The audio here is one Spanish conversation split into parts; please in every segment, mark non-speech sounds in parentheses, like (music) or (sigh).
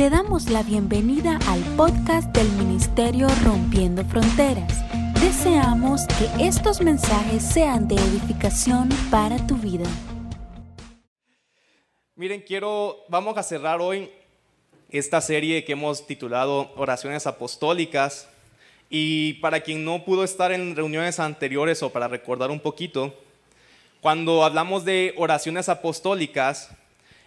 Te damos la bienvenida al podcast del Ministerio Rompiendo Fronteras. Deseamos que estos mensajes sean de edificación para tu vida. Miren, quiero, vamos a cerrar hoy esta serie que hemos titulado Oraciones Apostólicas. Y para quien no pudo estar en reuniones anteriores o para recordar un poquito, cuando hablamos de oraciones apostólicas,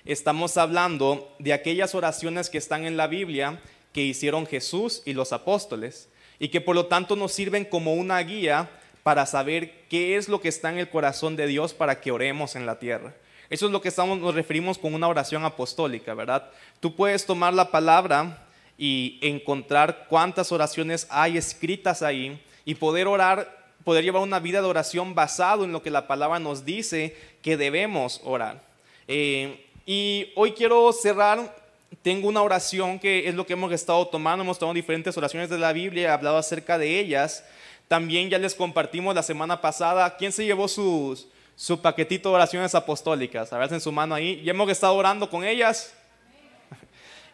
estamos hablando de aquellas oraciones que están en la Biblia que hicieron Jesús y los apóstoles y que por lo tanto nos sirven como una guía para saber qué es lo que está en el corazón de Dios para que oremos en la tierra. Eso es lo que estamos, nos referimos con una oración apostólica, ¿verdad? Tú puedes tomar la palabra y encontrar cuántas oraciones hay escritas ahí y poder orar, poder llevar una vida de oración basado en lo que la palabra nos dice que debemos orar. Eh, y hoy quiero cerrar, tengo una oración que es lo que hemos estado tomando, hemos tomado diferentes oraciones de la Biblia, he hablado acerca de ellas. También ya les compartimos la semana pasada, ¿quién se llevó sus, su paquetito de oraciones apostólicas? A ver en su mano ahí. Ya hemos estado orando con ellas.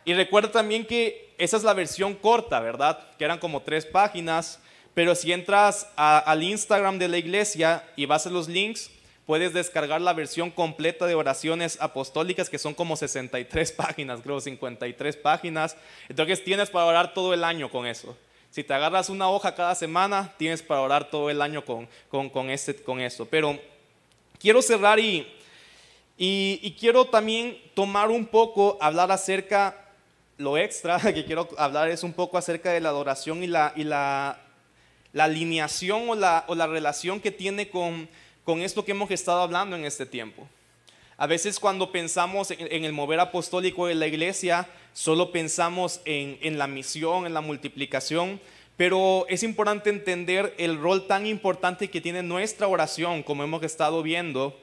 Y recuerda también que esa es la versión corta, ¿verdad? Que eran como tres páginas. Pero si entras al Instagram de la iglesia y vas a los links, puedes descargar la versión completa de oraciones apostólicas, que son como 63 (laughs) páginas, creo, 53 páginas. Entonces tienes para orar todo el año con eso. Si te agarras una hoja cada semana, tienes para orar todo el año con, con, este, con eso. Pero quiero cerrar y, y, quiero también tomar un poco, hablar acerca, lo extra (laughs) que quiero hablar es un poco acerca de la adoración y la, y la, la alineación o la, o la relación que tiene con con esto que hemos estado hablando en este tiempo. A veces cuando pensamos en, el mover apostólico de la iglesia, solo pensamos en, la misión, en la multiplicación, pero es importante entender el rol tan importante que tiene nuestra oración, como hemos estado viendo,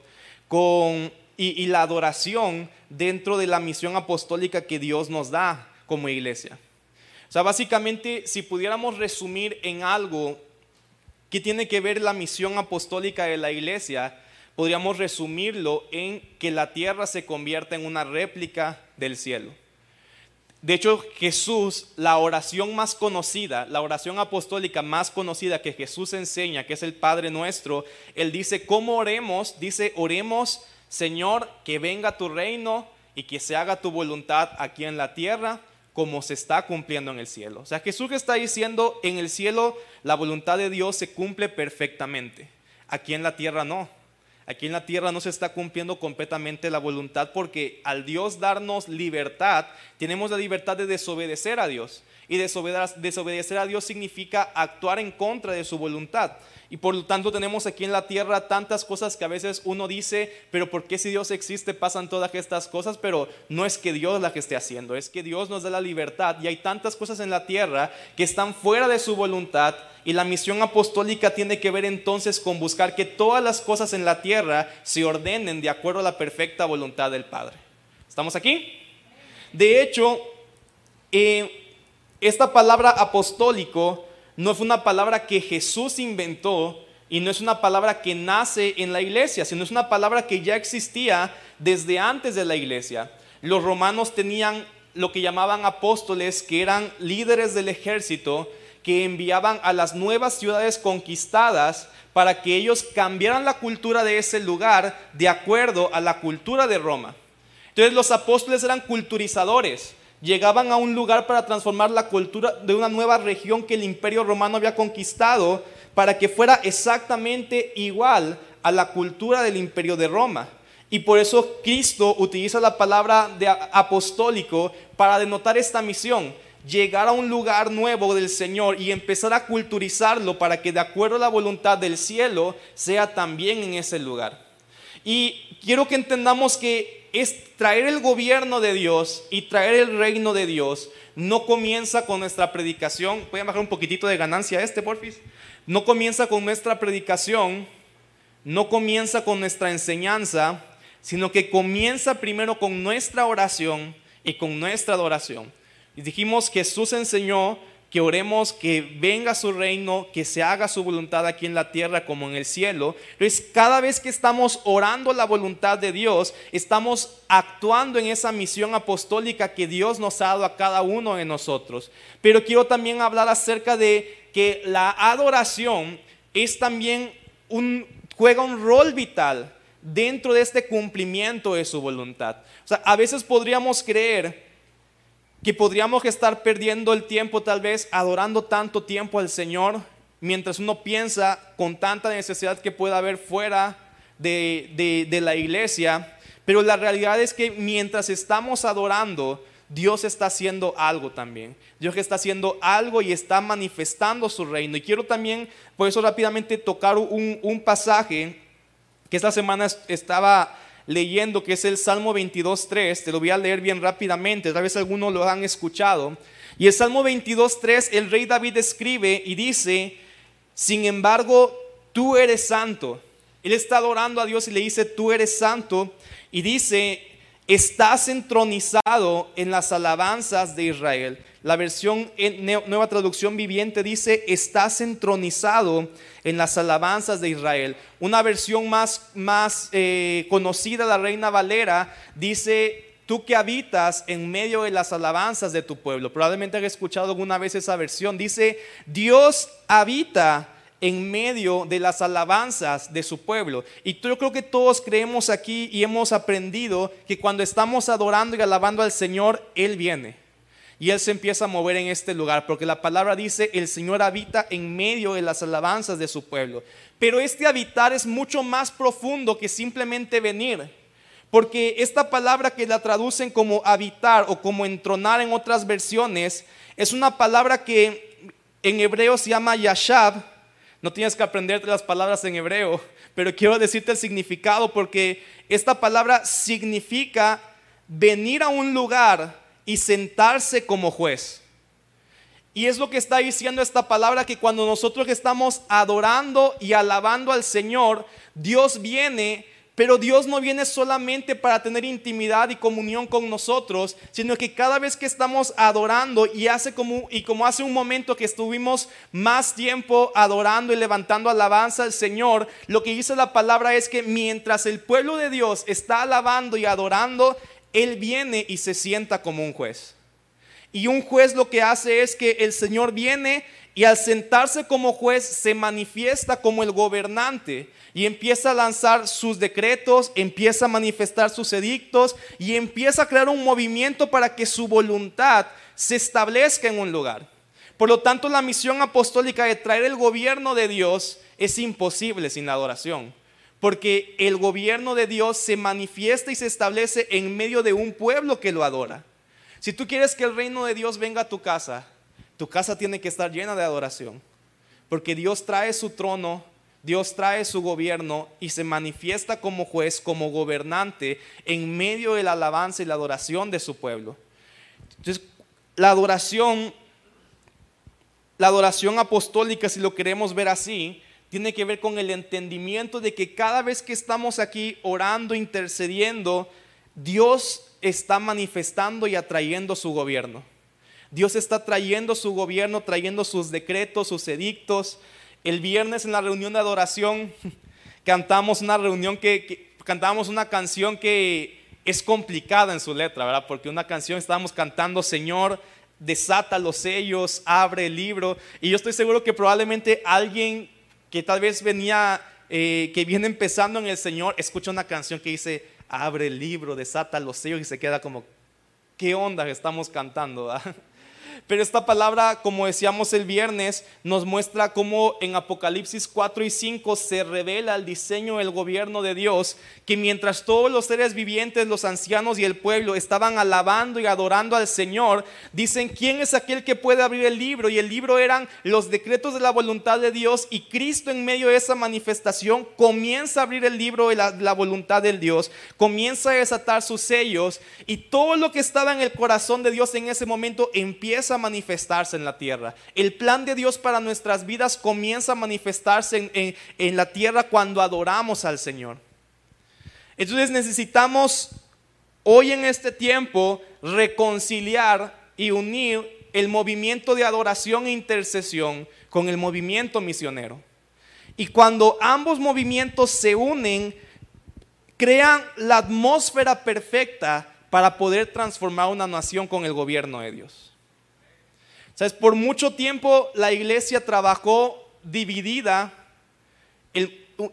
con, y, y la adoración dentro de la misión apostólica que Dios nos da como iglesia. O sea, básicamente, si pudiéramos resumir en algo ¿Qué tiene que ver la misión apostólica de la iglesia? Podríamos resumirlo en que la tierra se convierta en una réplica del cielo. De hecho, Jesús, la oración más conocida, la oración apostólica más conocida que Jesús enseña, que es el Padre nuestro, Él dice, ¿cómo oremos? Dice, oremos, Señor, que venga tu reino y que se haga tu voluntad aquí en la tierra como se está cumpliendo en el cielo. O sea, Jesús está diciendo, en el cielo la voluntad de Dios se cumple perfectamente. Aquí en la tierra no. Aquí en la tierra no se está cumpliendo completamente la voluntad porque al Dios darnos libertad, tenemos la libertad de desobedecer a Dios. Y desobedecer a Dios significa actuar en contra de su voluntad. Y por lo tanto tenemos aquí en la tierra tantas cosas que a veces uno dice, pero ¿por qué si Dios existe pasan todas estas cosas? Pero no es que Dios la que esté haciendo, es que Dios nos da la libertad. Y hay tantas cosas en la tierra que están fuera de su voluntad. Y la misión apostólica tiene que ver entonces con buscar que todas las cosas en la tierra se ordenen de acuerdo a la perfecta voluntad del Padre. ¿Estamos aquí? De hecho, eh, esta palabra apostólico no fue una palabra que Jesús inventó y no es una palabra que nace en la iglesia, sino es una palabra que ya existía desde antes de la iglesia. Los romanos tenían lo que llamaban apóstoles, que eran líderes del ejército, que enviaban a las nuevas ciudades conquistadas para que ellos cambiaran la cultura de ese lugar de acuerdo a la cultura de Roma. Entonces los apóstoles eran culturizadores llegaban a un lugar para transformar la cultura de una nueva región que el imperio romano había conquistado para que fuera exactamente igual a la cultura del imperio de Roma. Y por eso Cristo utiliza la palabra de apostólico para denotar esta misión, llegar a un lugar nuevo del Señor y empezar a culturizarlo para que de acuerdo a la voluntad del cielo sea también en ese lugar. Y quiero que entendamos que es traer el gobierno de Dios y traer el reino de Dios. No comienza con nuestra predicación. ¿Pueden bajar un poquitito de ganancia este, porfis? No comienza con nuestra predicación, no comienza con nuestra enseñanza, sino que comienza primero con nuestra oración y con nuestra adoración. Y dijimos, Jesús enseñó que oremos que venga su reino, que se haga su voluntad aquí en la tierra como en el cielo. Entonces, cada vez que estamos orando la voluntad de Dios, estamos actuando en esa misión apostólica que Dios nos ha dado a cada uno de nosotros. Pero quiero también hablar acerca de que la adoración es también un, juega un rol vital dentro de este cumplimiento de su voluntad. O sea, a veces podríamos creer que podríamos estar perdiendo el tiempo tal vez adorando tanto tiempo al Señor mientras uno piensa con tanta necesidad que pueda haber fuera de, de la iglesia, pero la realidad es que mientras estamos adorando, Dios está haciendo algo también. Dios está haciendo algo y está manifestando su reino. Y quiero también, por eso rápidamente, tocar un, un pasaje que esta semana estaba leyendo, que es el Salmo 22.3, te lo voy a leer bien rápidamente, tal vez algunos lo han escuchado. Y el Salmo 22.3, el rey David escribe y dice, sin embargo, tú eres santo. Él está adorando a Dios y le dice, tú eres santo. Y dice, estás entronizado en las alabanzas de Israel. La versión en Nueva Traducción Viviente dice, estás entronizado en las alabanzas de Israel. Una versión más, más eh, conocida, la Reina Valera, dice, tú que habitas en medio de las alabanzas de tu pueblo. Probablemente has escuchado alguna vez esa versión. Dice, Dios habita en medio de las alabanzas de su pueblo. Y yo creo que todos creemos aquí y hemos aprendido que cuando estamos adorando y alabando al Señor, Él viene. Y Él se empieza a mover en este lugar, porque la palabra dice, el Señor habita en medio de las alabanzas de su pueblo. Pero este habitar es mucho más profundo que simplemente venir. Porque esta palabra que la traducen como habitar o como entronar en otras versiones, es una palabra que en hebreo se llama yashab. No tienes que aprenderte las palabras en hebreo, pero quiero decirte el significado porque esta palabra significa venir a un lugar y sentarse como juez. Y es lo que está diciendo esta palabra, que cuando nosotros estamos adorando y alabando al Señor, Dios viene, pero Dios no viene solamente para tener intimidad y comunión con nosotros, sino que cada vez que estamos adorando y hace como y como hace un momento que estuvimos más tiempo adorando y levantando alabanza al Señor, lo que dice la palabra es que mientras el pueblo de Dios está alabando y adorando, él viene y se sienta como un juez. Y un juez lo que hace es que el Señor viene y al sentarse como juez se manifiesta como el gobernante y empieza a lanzar sus decretos, empieza a manifestar sus edictos y empieza a crear un movimiento para que su voluntad se establezca en un lugar. Por lo tanto, la misión apostólica de traer el gobierno de Dios es imposible sin la adoración. Porque el gobierno de Dios se manifiesta y se establece en medio de un pueblo que lo adora. Si tú quieres que el reino de Dios venga a tu casa, tu casa tiene que estar llena de adoración. Porque Dios trae su trono, Dios trae su gobierno y se manifiesta como juez, como gobernante en medio de la alabanza y la adoración de su pueblo. Entonces, la adoración, la adoración apostólica, si lo queremos ver así, tiene que ver con el entendimiento de que cada vez que estamos aquí orando, intercediendo, Dios está manifestando y atrayendo su gobierno. Dios está trayendo su gobierno, trayendo sus decretos, sus edictos. El viernes en la reunión de adoración (laughs) cantamos una reunión que, cantamos una canción que es complicada en su letra, ¿verdad? Porque una canción estábamos cantando, Señor, desata los sellos, abre el libro. Y yo estoy seguro que probablemente alguien que tal vez venía, eh, que viene empezando en el Señor, escucha una canción que dice, abre el libro, desata los sellos y se queda como, ¿qué onda estamos cantando? Pero esta palabra, como decíamos el viernes, nos muestra cómo en Apocalipsis 4 y 5 se revela el diseño del gobierno de Dios, que mientras todos los seres vivientes, los ancianos y el pueblo estaban alabando y adorando al Señor, dicen, ¿quién es aquel que puede abrir el libro? Y el libro eran los decretos de la voluntad de Dios y Cristo en medio de esa manifestación comienza a abrir el libro de la, la voluntad del Dios, comienza a desatar sus sellos y todo lo que estaba en el corazón de Dios en ese momento empieza a manifestarse en la tierra. El plan de Dios para nuestras vidas comienza a manifestarse en, en la tierra cuando adoramos al Señor. Entonces necesitamos hoy en este tiempo reconciliar y unir el movimiento de adoración e intercesión con el movimiento misionero. Y cuando ambos movimientos se unen, crean la atmósfera perfecta para poder transformar una nación con el gobierno de Dios. ¿Sabes? Por mucho tiempo la iglesia trabajó dividida,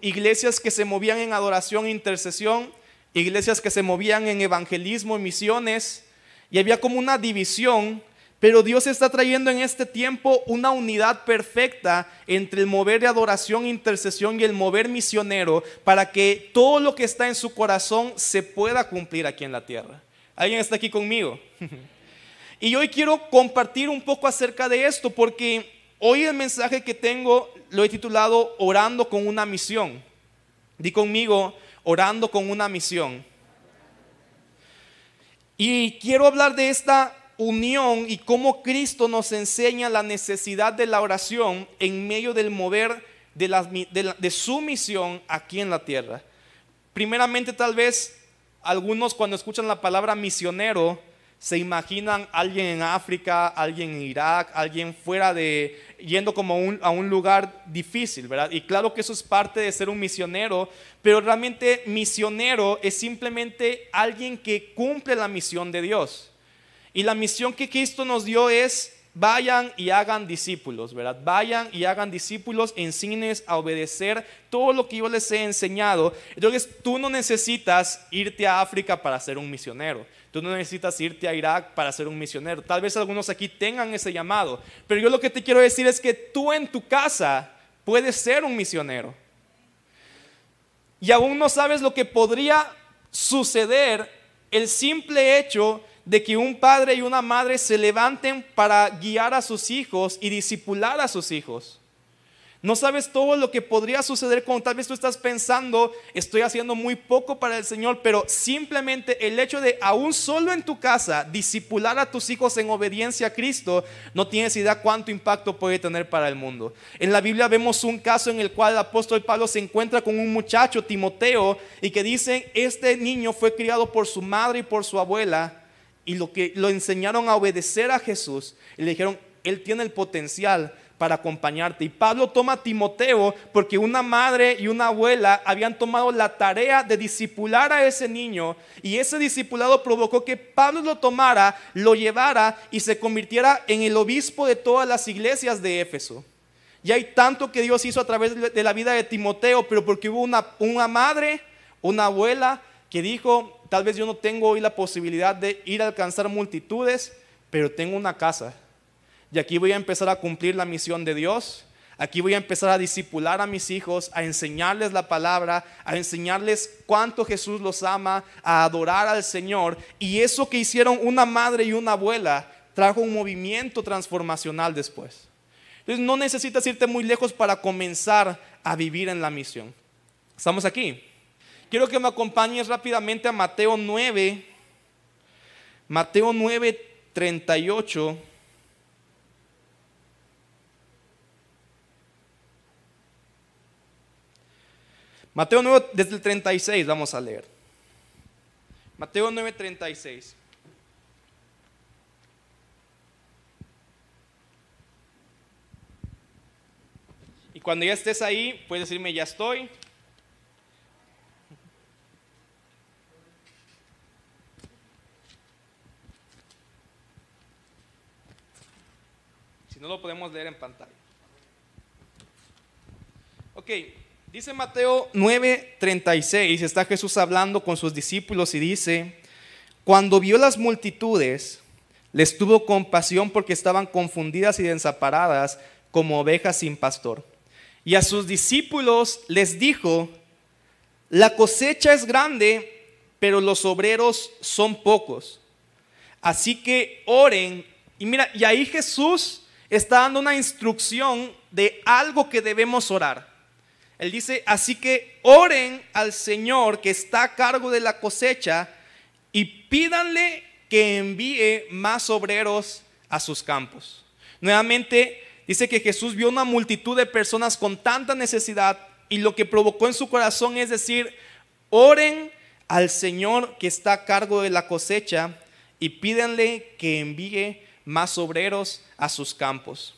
iglesias que se movían en adoración e intercesión, iglesias que se movían en evangelismo y misiones, y había como una división, pero Dios está trayendo en este tiempo una unidad perfecta entre el mover de adoración e intercesión y el mover misionero para que todo lo que está en su corazón se pueda cumplir aquí en la tierra. ¿Alguien está aquí conmigo? (laughs) y hoy quiero compartir un poco acerca de esto porque hoy el mensaje que tengo lo he titulado Orando con una misión. Di conmigo, orando con una misión. Y quiero hablar de esta unión y cómo Cristo nos enseña la necesidad de la oración en medio del mover de, de su misión aquí en la tierra. Primeramente tal vez algunos cuando escuchan la palabra misionero se imaginan alguien en África, alguien en Irak, alguien fuera de, yendo como a un lugar difícil, ¿verdad? Y claro que eso es parte de ser un misionero, pero realmente misionero es simplemente alguien que cumple la misión de Dios. Y la misión que Cristo nos dio es vayan y hagan discípulos, ¿verdad? Vayan y hagan discípulos, enseñes a obedecer todo lo que yo les he enseñado. Entonces tú no necesitas irte a África para ser un misionero. Tú no necesitas irte a Irak para ser un misionero. Tal vez algunos aquí tengan ese llamado. Pero yo lo que te quiero decir es que tú en tu casa puedes ser un misionero. Y aún no sabes lo que podría suceder el simple hecho de que un padre y una madre se levanten para guiar a sus hijos y disipular a sus hijos. No sabes todo lo que podría suceder cuando tal vez tú estás pensando, estoy haciendo muy poco para el Señor, pero simplemente el hecho de aún solo en tu casa disipular a tus hijos en obediencia a Cristo, no tienes idea cuánto impacto puede tener para el mundo. En la Biblia vemos un caso en el cual el apóstol Pablo se encuentra con un muchacho, Timoteo, y que dicen, este niño fue criado por su madre y por su abuela y lo que lo enseñaron a obedecer a Jesús y le dijeron, él tiene el potencial para acompañarte. Y Pablo toma a Timoteo porque una madre y una abuela habían tomado la tarea de disipular a ese niño y ese discipulado provocó que Pablo lo tomara, lo llevara y se convirtiera en el obispo de todas las iglesias de Éfeso. Y hay tanto que Dios hizo a través de la vida de Timoteo, pero porque hubo una, una madre, una abuela que dijo, Tal vez yo no tengo hoy la posibilidad de ir a alcanzar multitudes, pero tengo una casa. Y aquí voy a empezar a cumplir la misión de Dios. Aquí voy a empezar a disipular a mis hijos, a enseñarles la palabra, a enseñarles cuánto Jesús los ama, a adorar al Señor. Y eso que hicieron una madre y una abuela trajo un movimiento transformacional después. Entonces no necesitas irte muy lejos para comenzar a vivir en la misión. ¿Estamos aquí? Quiero que me acompañes rápidamente a Mateo 9, Mateo 9, 38. Mateo 9, desde el 36 vamos a leer. Mateo 9, 36. Y cuando ya estés ahí, puedes decirme, ya estoy. no lo podemos leer en pantalla. Ok, dice Mateo 9:36, está Jesús hablando con sus discípulos y dice, cuando vio las multitudes, les tuvo compasión porque estaban confundidas y desamparadas como ovejas sin pastor. Y a sus discípulos les dijo, la cosecha es grande, pero los obreros son pocos. Así que oren. Y mira, y ahí Jesús está dando una instrucción de algo que debemos orar. Él dice, así que oren al Señor que está a cargo de la cosecha y pídanle que envíe más obreros a sus campos. Nuevamente dice que Jesús vio una multitud de personas con tanta necesidad y lo que provocó en su corazón es decir, oren al Señor que está a cargo de la cosecha y pídanle que envíe más obreros a sus campos.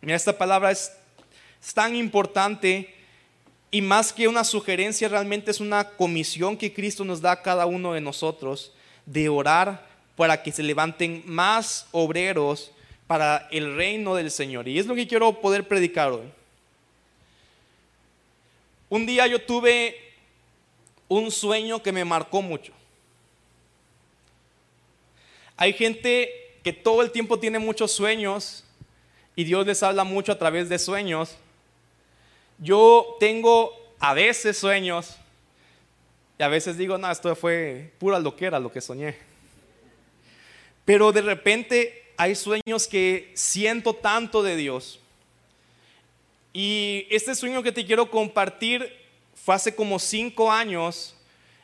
Mira, esta palabra es, tan importante y más que una sugerencia, realmente es una comisión que Cristo nos da a cada uno de nosotros de orar para que se levanten más obreros para el reino del Señor. Y es lo que quiero poder predicar hoy. Un día yo tuve un sueño que me marcó mucho. Hay gente que todo el tiempo tiene muchos sueños y Dios les habla mucho a través de sueños. Yo tengo a veces sueños y a veces digo, no, esto fue pura loquera lo que soñé. Pero de repente hay sueños que siento tanto de Dios. Y este sueño que te quiero compartir fue hace como cinco años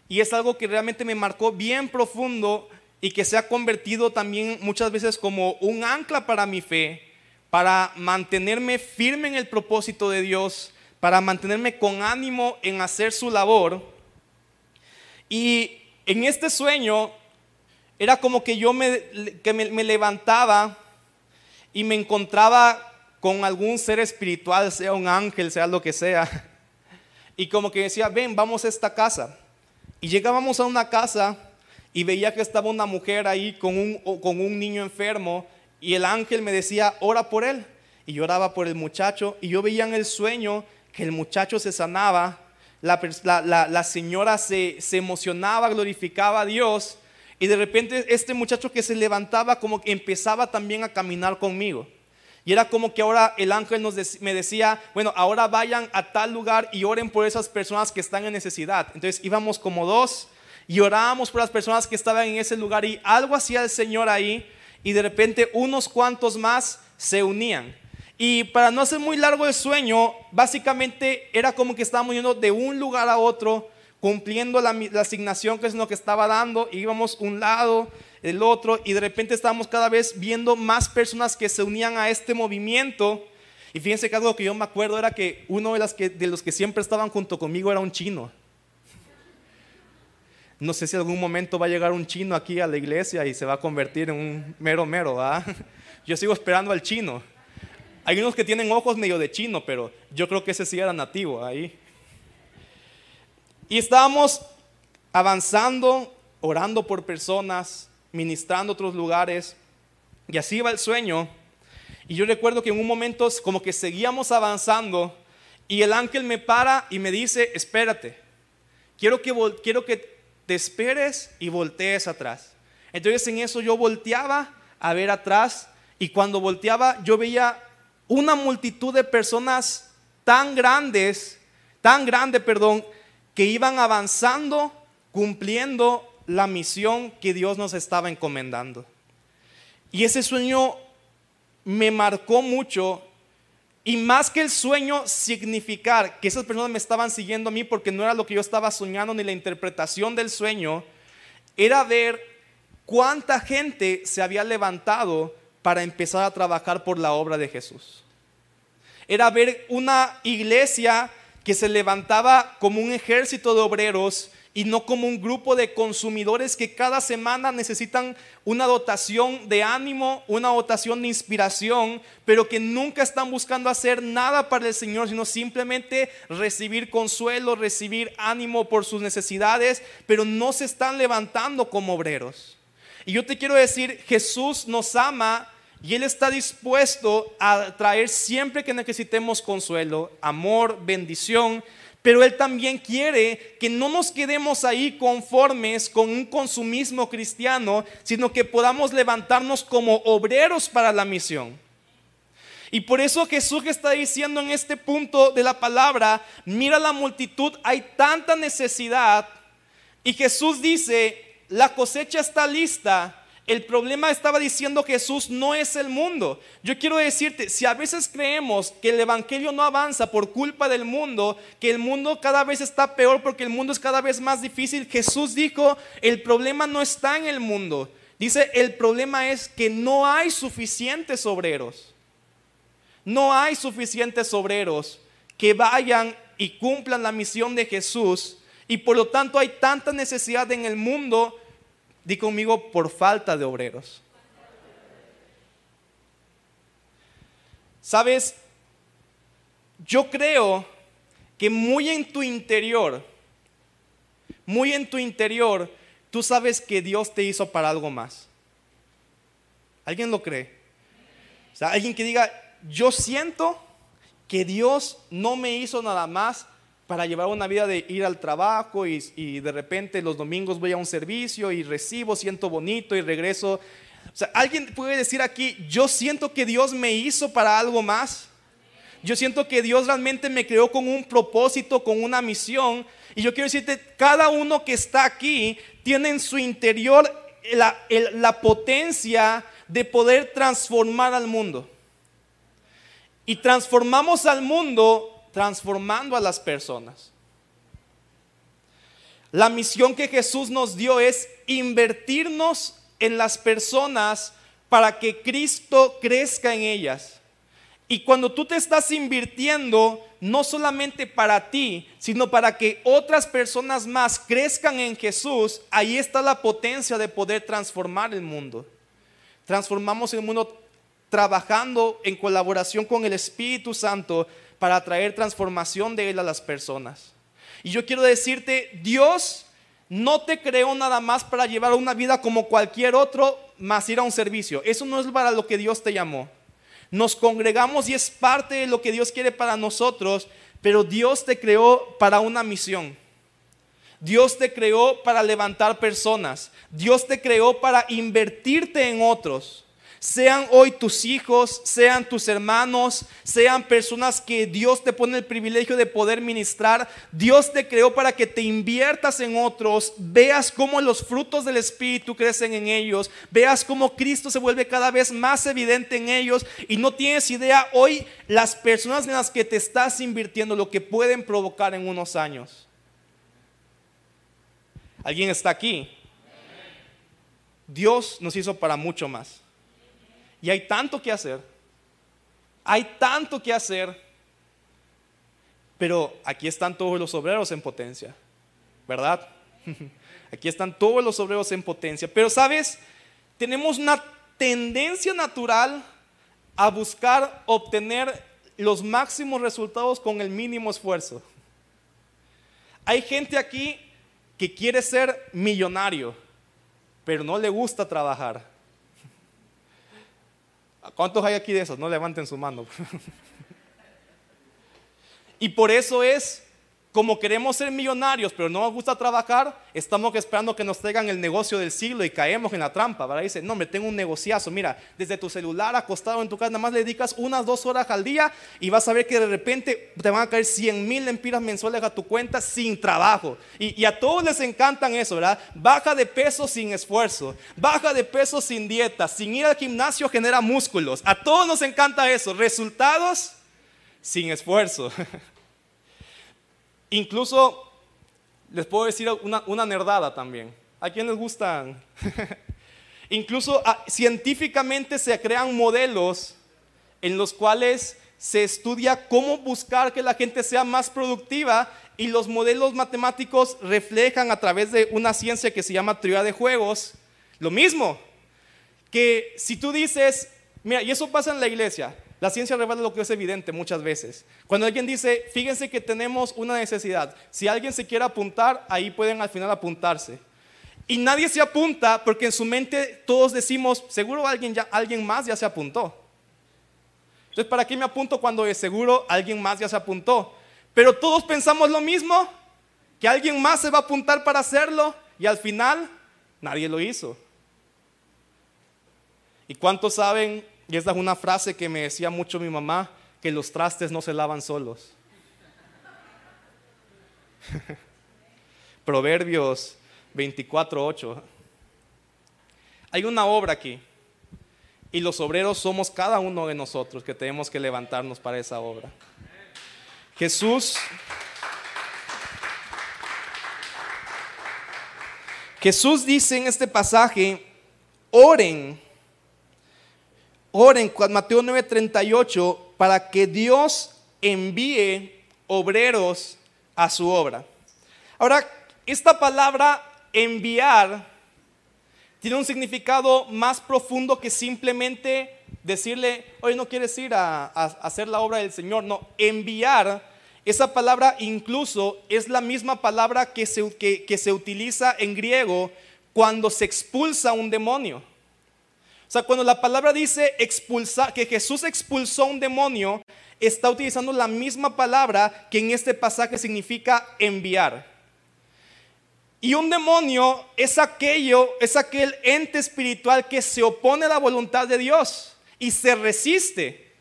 y es algo que realmente me marcó bien profundo y que se ha convertido también muchas veces como un ancla para mi fe, para mantenerme firme en el propósito de Dios, para mantenerme con ánimo en hacer su labor. Y en este sueño era como que yo me, que me, levantaba y me encontraba con algún ser espiritual, sea un ángel, sea lo que sea. Y como que decía, ven, vamos a esta casa. Y llegábamos a una casa y veía que estaba una mujer ahí con un, con un niño enfermo y el ángel me decía, ora por él. Y yo oraba por el muchacho y yo veía en el sueño el muchacho se sanaba, la, señora se, emocionaba, glorificaba a Dios y de repente este muchacho que se levantaba como que empezaba también a caminar conmigo. Y era como que ahora el ángel nos me decía, bueno, ahora vayan a tal lugar y oren por esas personas que están en necesidad. Entonces íbamos como dos y orábamos por las personas que estaban en ese lugar y algo hacía el Señor ahí y de repente unos cuantos más se unían. Y para no hacer muy largo el sueño, básicamente era como que estábamos yendo de un lugar a otro, cumpliendo la, asignación que es lo que estaba dando, íbamos un lado, el otro, y de repente estábamos cada vez viendo más personas que se unían a este movimiento. Y fíjense que algo que yo me acuerdo era que uno de, las que, de los que siempre estaban junto conmigo era un chino. No sé si algún momento va a llegar un chino aquí a la iglesia y se va a convertir en un mero mero, ¿verdad? (laughs) Yo sigo esperando al chino. Hay unos que tienen ojos medio de chino, pero yo creo que ese sí era nativo ahí. Y estábamos avanzando, orando por personas, ministrando otros lugares, y así iba el sueño. Y yo recuerdo que en un momento como que seguíamos avanzando y el ángel me para y me dice, espérate, quiero que, quiero que te esperes y voltees atrás. Entonces en eso yo volteaba a ver atrás y cuando volteaba yo veía una multitud de personas tan grandes, tan grande, perdón, que iban avanzando, cumpliendo la misión que Dios nos estaba encomendando. Y ese sueño me marcó mucho y más que el sueño significar que esas personas me estaban siguiendo a mí porque no era lo que yo estaba soñando ni la interpretación del sueño, era ver cuánta gente se había levantado para empezar a trabajar por la obra de Jesús. Era ver una iglesia que se levantaba como un ejército de obreros y no como un grupo de consumidores que cada semana necesitan una dotación de ánimo, una dotación de inspiración, pero que nunca están buscando hacer nada para el Señor, sino simplemente recibir consuelo, recibir ánimo por sus necesidades, pero no se están levantando como obreros. Y yo te quiero decir, Jesús nos ama y Él está dispuesto a traer siempre que necesitemos consuelo, amor, bendición, pero Él también quiere que no nos quedemos ahí conformes con un consumismo cristiano, sino que podamos levantarnos como obreros para la misión. Y por eso Jesús está diciendo en este punto de la palabra, mira la multitud, hay tanta necesidad. Y Jesús dice, la cosecha está lista, el problema estaba diciendo Jesús no es el mundo. Yo quiero decirte, si a veces creemos que el Evangelio no avanza por culpa del mundo, que el mundo cada vez está peor porque el mundo es cada vez más difícil, Jesús dijo, el problema no está en el mundo. Dice, el problema es que no hay suficientes obreros. No hay suficientes obreros que vayan y cumplan la misión de Jesús. Y por lo tanto hay tanta necesidad en el mundo Di conmigo por falta de obreros. Sabes, yo creo que muy en tu interior, muy en tu interior, tú sabes que Dios te hizo para algo más. ¿Alguien lo cree? O sea, alguien que diga, yo siento que Dios no me hizo nada más para llevar una vida de ir al trabajo y, de repente los domingos voy a un servicio y recibo, siento bonito y regreso. O sea, alguien puede decir aquí, yo siento que Dios me hizo para algo más. Yo siento que Dios realmente me creó con un propósito, con una misión. Y yo quiero decirte, cada uno que está aquí tiene en su interior la potencia de poder transformar al mundo. Y transformamos al mundo transformando a las personas. La misión que Jesús nos dio es invertirnos en las personas para que Cristo crezca en ellas. Y cuando tú te estás invirtiendo, no solamente para ti, sino para que otras personas más crezcan en Jesús, ahí está la potencia de poder transformar el mundo. Transformamos el mundo trabajando en colaboración con el Espíritu Santo para traer transformación de Él a las personas. Y yo quiero decirte, Dios no te creó nada más para llevar una vida como cualquier otro, más ir a un servicio. Eso no es para lo que Dios te llamó. Nos congregamos y es parte de lo que Dios quiere para nosotros, pero Dios te creó para una misión. Dios te creó para levantar personas. Dios te creó para invertirte en otros. Sean hoy tus hijos, sean tus hermanos, sean personas que Dios te pone el privilegio de poder ministrar. Dios te creó para que te inviertas en otros, veas cómo los frutos del Espíritu crecen en ellos, veas cómo Cristo se vuelve cada vez más evidente en ellos y no tienes idea hoy las personas en las que te estás invirtiendo, lo que pueden provocar en unos años. ¿Alguien está aquí? Dios nos hizo para mucho más. Y hay tanto que hacer. Hay tanto que hacer. Pero aquí están todos los obreros en potencia. ¿Verdad? (laughs) Aquí están todos los obreros en potencia. Pero sabes, tenemos una tendencia natural a buscar obtener los máximos resultados con el mínimo esfuerzo. Hay gente aquí que quiere ser millonario, pero no le gusta trabajar. ¿Cuántos hay aquí de esos? No levanten su mano. (laughs) y por eso es como queremos ser millonarios, pero no nos gusta trabajar, estamos esperando que nos traigan el negocio del siglo y caemos en la trampa. Dice, no, me tengo un negociazo. Mira, desde tu celular acostado en tu casa, nada más le dedicas unas dos horas al día y vas a ver que de repente te van a caer 100 mil empiras mensuales a tu cuenta sin trabajo. Y, y a todos les encantan eso, ¿verdad? Baja de peso sin esfuerzo, baja de peso sin dieta, sin ir al gimnasio genera músculos. A todos nos encanta eso. Resultados sin esfuerzo. (laughs) Incluso les puedo decir una, nerdada también. ¿A quién les gustan? (laughs) Incluso ah, científicamente se crean modelos en los cuales se estudia cómo buscar que la gente sea más productiva y los modelos matemáticos reflejan a través de una ciencia que se llama teoría de juegos lo mismo. Que si tú dices, mira, y eso pasa en la iglesia, la ciencia revela lo que es evidente muchas veces. Cuando alguien dice, fíjense que tenemos una necesidad, si alguien se quiere apuntar, ahí pueden al final apuntarse. Y nadie se apunta porque en su mente todos decimos, seguro alguien, ya, alguien más ya se apuntó. Entonces, ¿para qué me apunto cuando de seguro alguien más ya se apuntó? Pero todos pensamos lo mismo, que alguien más se va a apuntar para hacerlo y al final nadie lo hizo. ¿Y cuántos saben y esta es una frase que me decía mucho mi mamá, que los trastes no se lavan solos. (laughs) Proverbios 24:8. Hay una obra aquí. Y los obreros somos cada uno de nosotros que tenemos que levantarnos para esa obra. Jesús Jesús dice en este pasaje, oren Oren, Mateo 9:38, para que Dios envíe obreros a su obra. Ahora, esta palabra enviar tiene un significado más profundo que simplemente decirle, hoy no quieres ir a, hacer la obra del Señor. No, enviar, esa palabra incluso es la misma palabra que se, que se utiliza en griego cuando se expulsa un demonio. O sea, cuando la palabra dice expulsar, que Jesús expulsó un demonio, está utilizando la misma palabra que en este pasaje significa enviar. Y un demonio es aquello, es aquel ente espiritual que se opone a la voluntad de Dios y se resiste.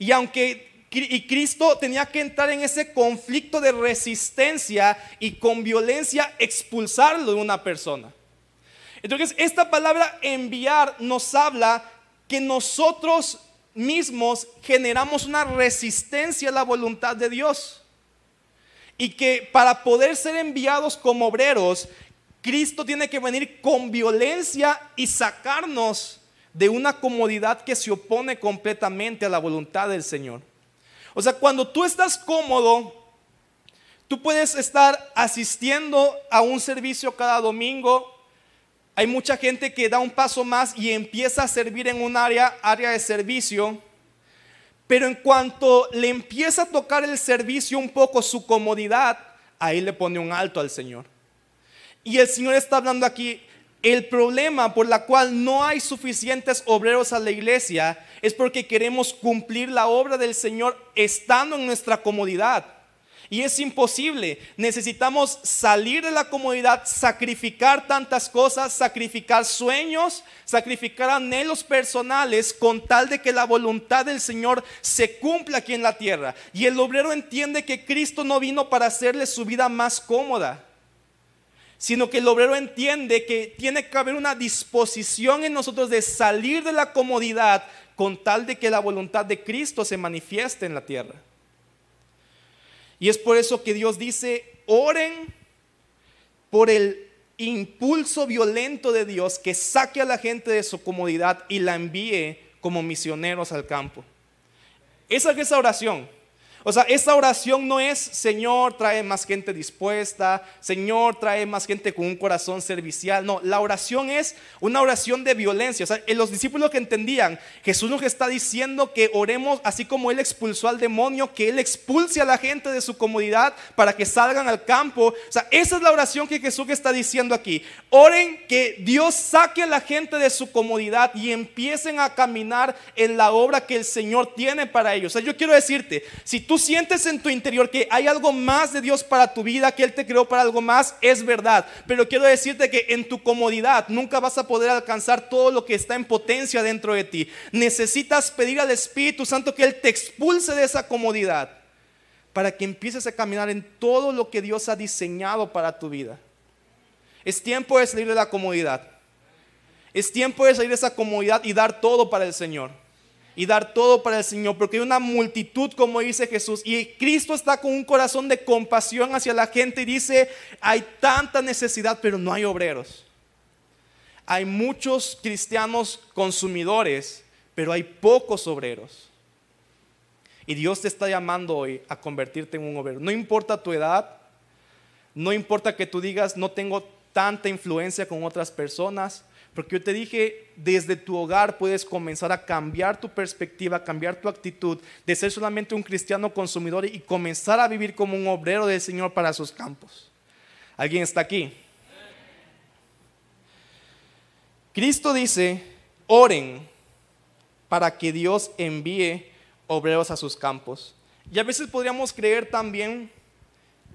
Y aunque y Cristo tenía que entrar en ese conflicto de resistencia y con violencia expulsarlo de una persona. Entonces, esta palabra enviar nos habla que nosotros mismos generamos una resistencia a la voluntad de Dios. Y que para poder ser enviados como obreros, Cristo tiene que venir con violencia y sacarnos de una comodidad que se opone completamente a la voluntad del Señor. O sea, cuando tú estás cómodo, tú puedes estar asistiendo a un servicio cada domingo. Hay mucha gente que da un paso más y empieza a servir en un área, área de servicio pero en cuanto le empieza a tocar el servicio un poco su comodidad, ahí le pone un alto al Señor. Y el Señor está hablando aquí, el problema por la cual no hay suficientes obreros a la iglesia es porque queremos cumplir la obra del Señor estando en nuestra comodidad. Y es imposible. Necesitamos salir de la comodidad, sacrificar tantas cosas, sacrificar sueños, sacrificar anhelos personales con tal de que la voluntad del Señor se cumpla aquí en la tierra. Y el obrero entiende que Cristo no vino para hacerle su vida más cómoda sino que el obrero entiende que tiene que haber una disposición en nosotros de salir de la comodidad con tal de que la voluntad de Cristo se manifieste en la tierra. Y es por eso que Dios dice, oren por el impulso violento de Dios que saque a la gente de su comodidad y la envíe como misioneros al campo. Esa es esa oración. O sea, esta oración no es, Señor, trae más gente dispuesta, Señor, trae más gente con un corazón servicial. No, la oración es una oración de violencia. O sea, los discípulos que entendían, Jesús nos está diciendo que oremos así como Él expulsó al demonio, que Él expulse a la gente de su comodidad para que salgan al campo. O sea, esa es la oración que Jesús está diciendo aquí. Oren que Dios saque a la gente de su comodidad y empiecen a caminar en la obra que el Señor tiene para ellos. O sea, yo quiero decirte, si tú tú sientes en tu interior que hay algo más de Dios para tu vida, que Él te creó para algo más, es verdad. Pero quiero decirte que en tu comodidad nunca vas a poder alcanzar todo lo que está en potencia dentro de ti. Necesitas pedir al Espíritu Santo que Él te expulse de esa comodidad para que empieces a caminar en todo lo que Dios ha diseñado para tu vida. Es tiempo de salir de la comodidad. Es tiempo de salir de esa comodidad y dar todo para el Señor y dar todo para el Señor, porque hay una multitud, como dice Jesús, y Cristo está con un corazón de compasión hacia la gente y dice, hay tanta necesidad, pero no hay obreros. Hay muchos cristianos consumidores, pero hay pocos obreros. Y Dios te está llamando hoy a convertirte en un obrero. No importa tu edad, no importa que tú digas, no tengo tanta influencia con otras personas, porque yo te dije, desde tu hogar puedes comenzar a cambiar tu perspectiva, cambiar tu actitud de ser solamente un cristiano consumidor y comenzar a vivir como un obrero del Señor para sus campos. ¿Alguien está aquí? Cristo dice, oren para que Dios envíe obreros a sus campos. Y a veces podríamos creer también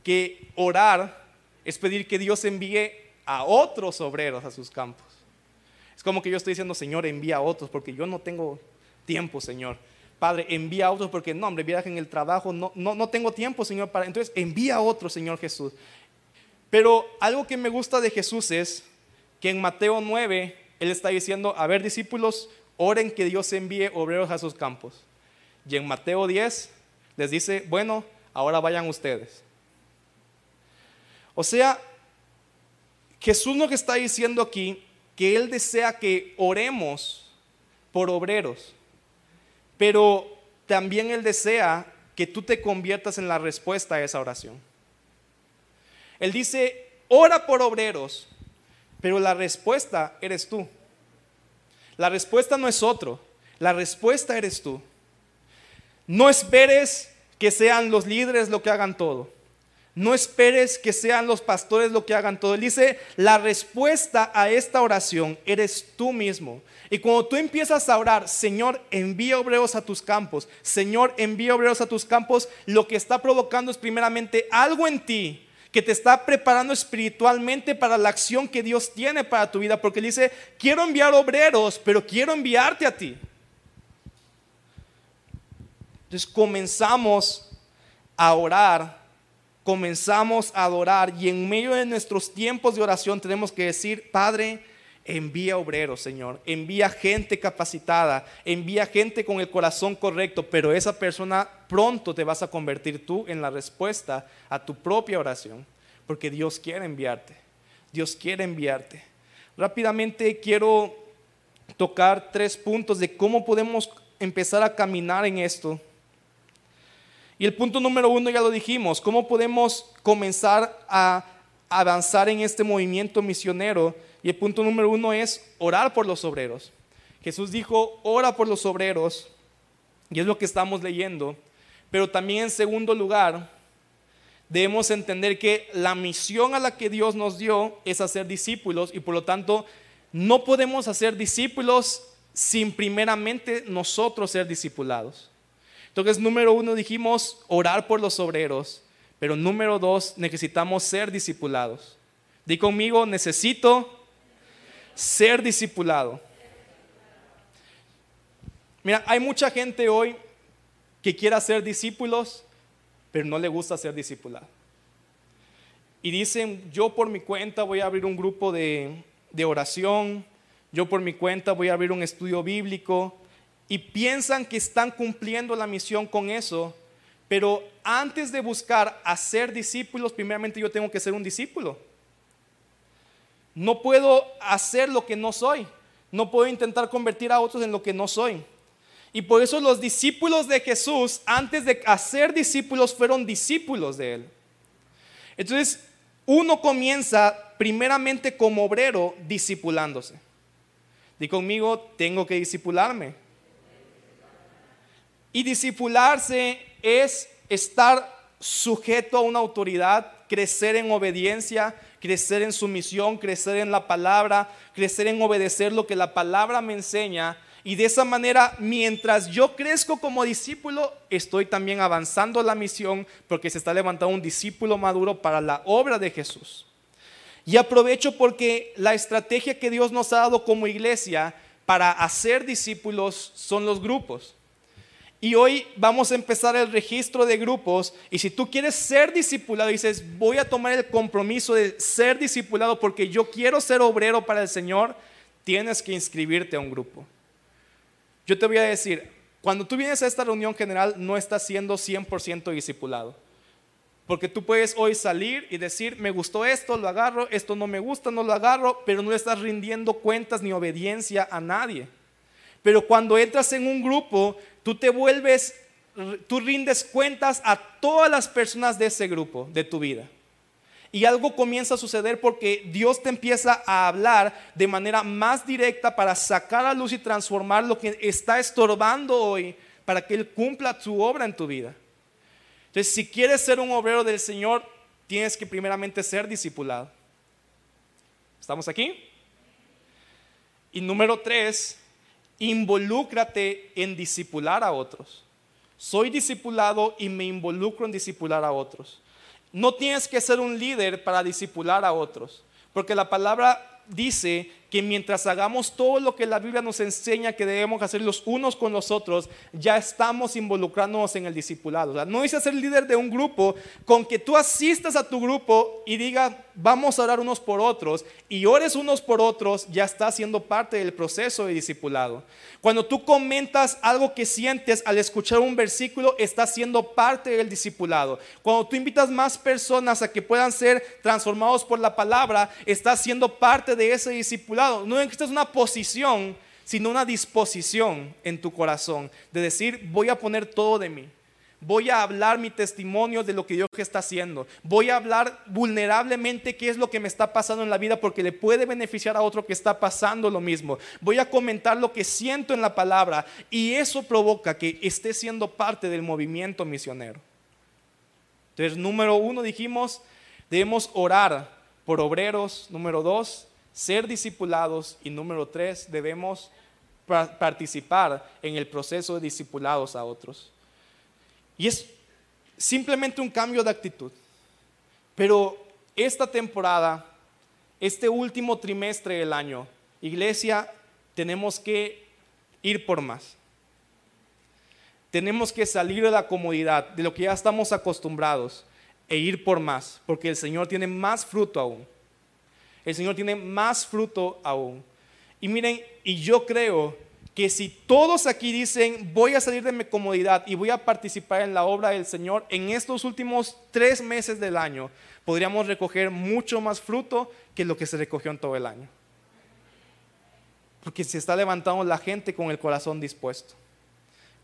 que orar es pedir que Dios envíe a otros obreros a sus campos. Es como que yo estoy diciendo, Señor, envía a otros, porque yo no tengo tiempo, Señor. Padre, envía a otros, porque no, hombre, viaje en el trabajo, no, no, no tengo tiempo, Señor. Para... Entonces, envía a otros, Señor Jesús. Pero algo que me gusta de Jesús es que en Mateo 9, Él está diciendo, a ver, discípulos, oren que Dios envíe obreros a sus campos. Y en Mateo 10 les dice, bueno, ahora vayan ustedes. O sea, Jesús lo que está diciendo aquí que Él desea que oremos por obreros, pero también Él desea que tú te conviertas en la respuesta a esa oración. Él dice, ora por obreros, pero la respuesta eres tú. La respuesta no es otro, la respuesta eres tú. No esperes que sean los líderes lo que hagan todo. No esperes que sean los pastores lo que hagan todo. Él dice, la respuesta a esta oración eres tú mismo. Y cuando tú empiezas a orar, Señor, envía obreros a tus campos. Señor, envía obreros a tus campos. Lo que está provocando es primeramente algo en ti que te está preparando espiritualmente para la acción que Dios tiene para tu vida. Porque Él dice, quiero enviar obreros, pero quiero enviarte a ti. Entonces comenzamos a orar comenzamos a adorar y en medio de nuestros tiempos de oración tenemos que decir, Padre, envía obreros, Señor, envía gente capacitada, envía gente con el corazón correcto, pero esa persona pronto te vas a convertir tú en la respuesta a tu propia oración, porque Dios quiere enviarte, Dios quiere enviarte. Rápidamente quiero tocar tres puntos de cómo podemos empezar a caminar en esto y el punto número uno ya lo dijimos, ¿cómo podemos comenzar a avanzar en este movimiento misionero? Y el punto número uno es orar por los obreros. Jesús dijo, ora por los obreros, y es lo que estamos leyendo. Pero también en segundo lugar, debemos entender que la misión a la que Dios nos dio es hacer discípulos y por lo tanto no podemos hacer discípulos sin primeramente nosotros ser discipulados. Entonces, número uno dijimos orar por los obreros, pero número dos, necesitamos ser discipulados. Di conmigo, necesito ser discipulado. Mira, hay mucha gente hoy que quiere ser discípulos, pero no le gusta ser discipulado. Y dicen, yo por mi cuenta voy a abrir un grupo de, de oración, yo por mi cuenta voy a abrir un estudio bíblico, y piensan que están cumpliendo la misión con eso, pero antes de buscar hacer discípulos, primeramente yo tengo que ser un discípulo. No puedo hacer lo que no soy. No puedo intentar convertir a otros en lo que no soy. Y por eso los discípulos de Jesús, antes de hacer discípulos, fueron discípulos de Él. Entonces, uno comienza primeramente como obrero discipulándose. Di conmigo, tengo que discipularme. Y discipularse es estar sujeto a una autoridad, crecer en obediencia, crecer en sumisión, crecer en la palabra, crecer en obedecer lo que la palabra me enseña. Y de esa manera, mientras yo crezco como discípulo, estoy también avanzando la misión porque se está levantando un discípulo maduro para la obra de Jesús. Y aprovecho porque la estrategia que Dios nos ha dado como iglesia para hacer discípulos son los grupos. Y hoy vamos a empezar el registro de grupos y si tú quieres ser discipulado, dices, voy a tomar el compromiso de ser discipulado porque yo quiero ser obrero para el Señor, tienes que inscribirte a un grupo. Yo te voy a decir, cuando tú vienes a esta reunión general no estás siendo 100% discipulado. Porque tú puedes hoy salir y decir, me gustó esto, lo agarro, esto no me gusta, no lo agarro, pero no estás rindiendo cuentas ni obediencia a nadie. Pero cuando entras en un grupo, tú te vuelves, tú rindes cuentas a todas las personas de ese grupo, de tu vida. Y algo comienza a suceder porque Dios te empieza a hablar de manera más directa para sacar a luz y transformar lo que está estorbando hoy para que Él cumpla su obra en tu vida. Entonces, si quieres ser un obrero del Señor, tienes que primeramente ser discipulado. ¿Estamos aquí? Y número tres, involúcrate en discipular a otros. Soy discipulado y me involucro en discipular a otros. No tienes que ser un líder para discipular a otros, porque la palabra dice que mientras hagamos todo lo que la Biblia nos enseña que debemos hacer los unos con los otros, ya estamos involucrándonos en el discipulado. no dice ser líder de un grupo, con que tú asistas a tu grupo y digas, vamos a orar unos por otros, y ores unos por otros, ya está siendo parte del proceso de discipulado. Cuando tú comentas algo que sientes al escuchar un versículo, está siendo parte del discipulado. Cuando tú invitas más personas a que puedan ser transformados por la palabra, está siendo parte de ese discipulado no es que es una posición, sino una disposición en tu corazón de decir, voy a poner todo de mí. Voy a hablar mi testimonio de lo que Dios está haciendo. Voy a hablar vulnerablemente qué es lo que me está pasando en la vida porque le puede beneficiar a otro que está pasando lo mismo. Voy a comentar lo que siento en la palabra y eso provoca que esté siendo parte del movimiento misionero. Entonces, número uno dijimos, debemos orar por obreros. Número dos, ser discipulados. Y número tres, debemos participar en el proceso de discipulados a otros. Y es simplemente un cambio de actitud. Pero esta temporada, este último trimestre del año, iglesia, tenemos que ir por más. Tenemos que salir de la comodidad, de lo que ya estamos acostumbrados, e ir por más, porque el Señor tiene más fruto aún. El Señor tiene más fruto aún. Y miren, y yo creo que si todos aquí dicen, voy a salir de mi comodidad y voy a participar en la obra del Señor, en estos últimos tres meses del año, podríamos recoger mucho más fruto que lo que se recogió en todo el año. Porque se está levantando la gente con el corazón dispuesto.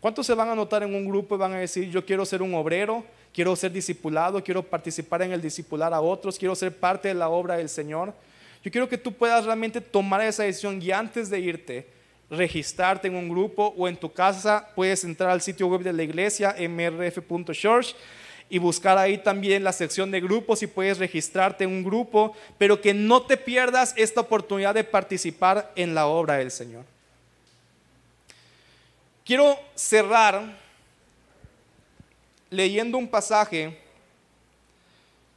¿Cuántos se van a notar en un grupo y van a decir, yo quiero ser un obrero, quiero ser discipulado, quiero participar en el discipular a otros, quiero ser parte de la obra del Señor? Yo quiero que tú puedas realmente tomar esa decisión y antes de irte, registrarte en un grupo o en tu casa puedes entrar al sitio web de la iglesia mrf.church y buscar ahí también la sección de grupos y puedes registrarte en un grupo, pero que no te pierdas esta oportunidad de participar en la obra del Señor. Quiero cerrar leyendo un pasaje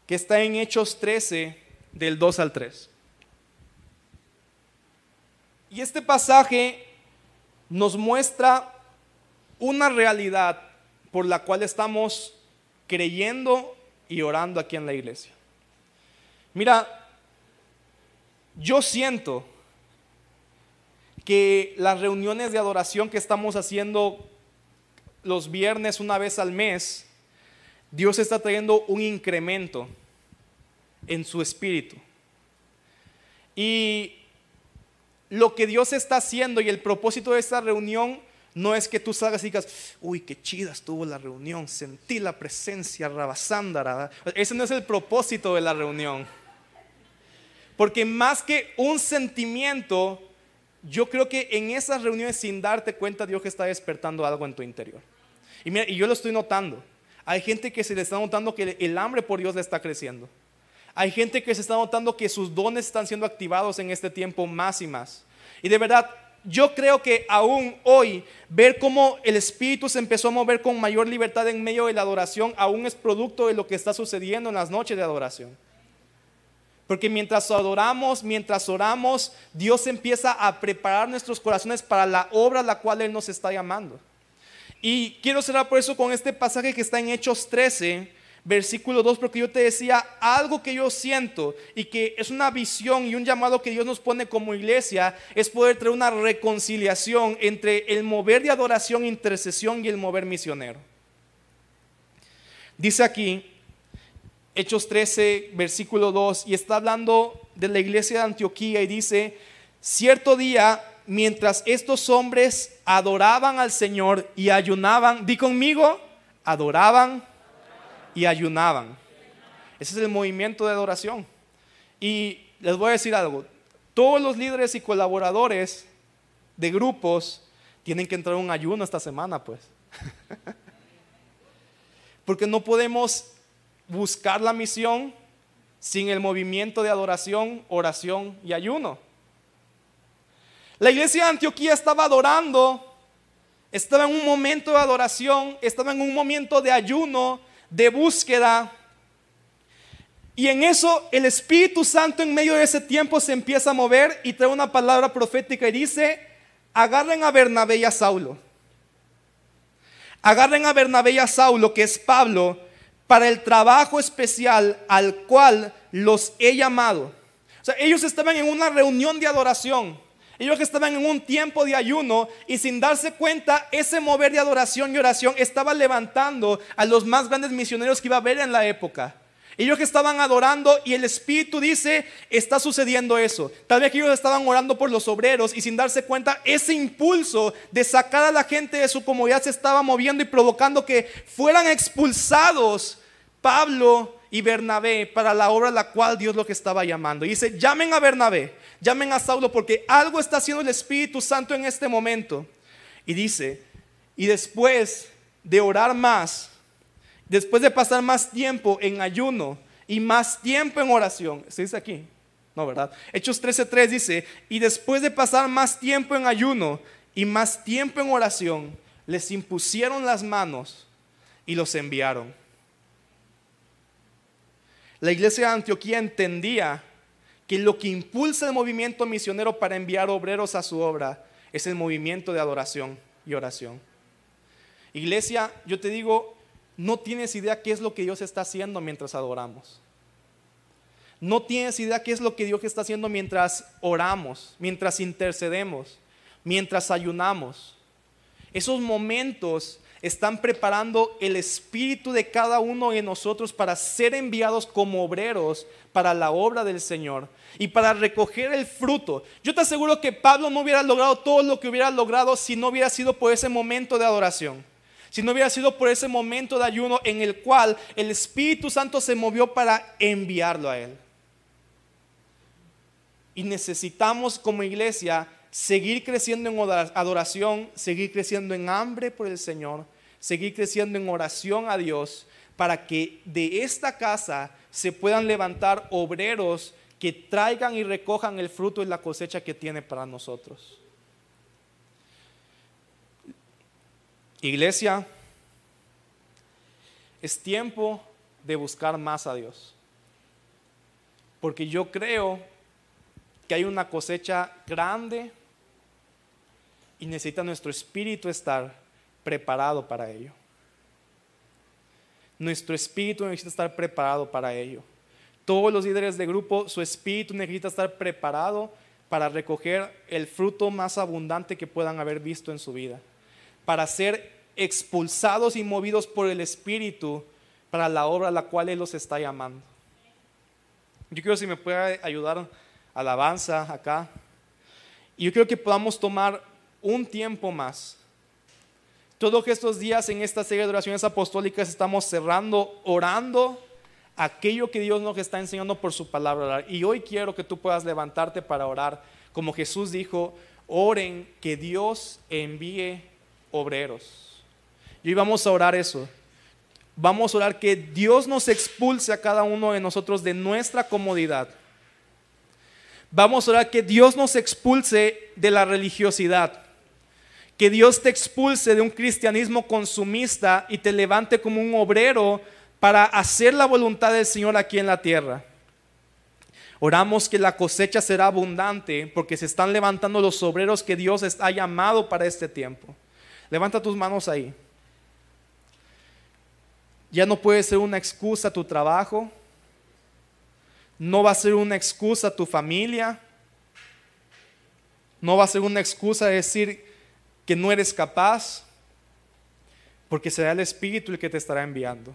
que está en Hechos 13 del 2 al 3. Y este pasaje nos muestra una realidad por la cual estamos creyendo y orando aquí en la iglesia. Mira, yo siento que las reuniones de adoración que estamos haciendo los viernes una vez al mes, Dios está trayendo un incremento en su espíritu. Y lo que Dios está haciendo y el propósito de esta reunión no es que tú salgas y digas, uy, qué chida estuvo la reunión, sentí la presencia, rabasándara. Ese no es el propósito de la reunión. Porque más que un sentimiento, yo creo que en esas reuniones sin darte cuenta Dios está despertando algo en tu interior. Y, yo lo estoy notando. Hay gente que se le está notando que el hambre por Dios le está creciendo. Hay gente que se está notando que sus dones están siendo activados en este tiempo más y más. Y de verdad, yo creo que aún hoy ver cómo el Espíritu se empezó a mover con mayor libertad en medio de la adoración, aún es producto de lo que está sucediendo en las noches de adoración. Porque mientras adoramos, mientras oramos, Dios empieza a preparar nuestros corazones para la obra a la cual Él nos está llamando. Y quiero cerrar por eso con este pasaje que está en Hechos 13, versículo 2, porque yo te decía algo que yo siento y que es una visión y un llamado que Dios nos pone como iglesia, es poder traer una reconciliación entre el mover de adoración, intercesión y el mover misionero. Dice aquí, Hechos 13, versículo 2, y está hablando de la iglesia de Antioquía y dice, cierto día, mientras estos hombres adoraban al Señor y ayunaban, di conmigo, adoraban y ayunaban. Ese es el movimiento de adoración. Y les voy a decir algo, todos los líderes y colaboradores de grupos tienen que entrar en un ayuno esta semana, pues. (laughs) Porque no podemos buscar la misión sin el movimiento de adoración, oración y ayuno. La iglesia de Antioquía estaba adorando, estaba en un momento de adoración, estaba en un momento de ayuno, de búsqueda. Y en eso el Espíritu Santo en medio de ese tiempo se empieza a mover y trae una palabra profética y dice, agarren a Bernabé y a Saulo. Agarren a Bernabé y a Saulo, que es Pablo, para el trabajo especial al cual los he llamado. O sea, ellos estaban en una reunión de adoración. Ellos que estaban en un tiempo de ayuno y sin darse cuenta, ese mover de adoración y oración estaba levantando a los más grandes misioneros que iba a haber en la época. Ellos que estaban adorando y el Espíritu dice, está sucediendo eso. Tal vez que ellos estaban orando por los obreros y sin darse cuenta, ese impulso de sacar a la gente de su comodidad se estaba moviendo y provocando que fueran expulsados Pablo y Bernabé para la obra a la cual Dios lo que estaba llamando. Y dice, llamen a Bernabé, llamen a Saulo porque algo está haciendo el Espíritu Santo en este momento. Y dice, y después de orar más, después de pasar más tiempo en ayuno y más tiempo en oración, ¿se dice aquí? No, ¿verdad? Hechos 13:3 dice, y después de pasar más tiempo en ayuno y más tiempo en oración, les impusieron las manos y los enviaron. La iglesia de Antioquía entendía que lo que impulsa el movimiento misionero para enviar obreros a su obra es el movimiento de adoración y oración. Iglesia, yo te digo, no tienes idea qué es lo que Dios está haciendo mientras adoramos. No tienes idea qué es lo que Dios está haciendo mientras oramos, mientras intercedemos, mientras ayunamos. Esos momentos están preparando el espíritu de cada uno de nosotros para ser enviados como obreros para la obra del Señor y para recoger el fruto. Yo te aseguro que Pablo no hubiera logrado todo lo que hubiera logrado si no hubiera sido por ese momento de adoración si no hubiera sido por ese momento de ayuno en el cual el Espíritu Santo se movió para enviarlo a Él. Y necesitamos como iglesia seguir creciendo en adoración, seguir creciendo en hambre por el Señor, seguir creciendo en oración a Dios, para que de esta casa se puedan levantar obreros que traigan y recojan el fruto y la cosecha que tiene para nosotros. Iglesia, es tiempo de buscar más a Dios. Porque yo creo que hay una cosecha grande y necesita nuestro espíritu estar preparado para ello. Nuestro espíritu necesita estar preparado para ello. Todos los líderes de grupo, su espíritu necesita estar preparado para recoger el fruto más abundante que puedan haber visto en su vida para ser expulsados y movidos por el Espíritu para la obra a la cual Él los está llamando. Yo quiero si me puede ayudar alabanza acá. Y yo quiero que podamos tomar un tiempo más. Todos estos días en esta serie de oraciones apostólicas estamos cerrando, orando aquello que Dios nos está enseñando por su palabra. Y hoy quiero que tú puedas levantarte para orar. Como Jesús dijo, oren que Dios envíe obreros. Y hoy vamos a orar eso. Vamos a orar que Dios nos expulse a cada uno de nosotros de nuestra comodidad. Vamos a orar que Dios nos expulse de la religiosidad. Que Dios te expulse de un cristianismo consumista y te levante como un obrero para hacer la voluntad del Señor aquí en la tierra. Oramos que la cosecha será abundante porque se están levantando los obreros que Dios está llamado para este tiempo. Levanta tus manos ahí. Ya no puede ser una excusa tu trabajo. No va a ser una excusa tu familia. No va a ser una excusa decir que no eres capaz. Porque será el Espíritu el que te estará enviando.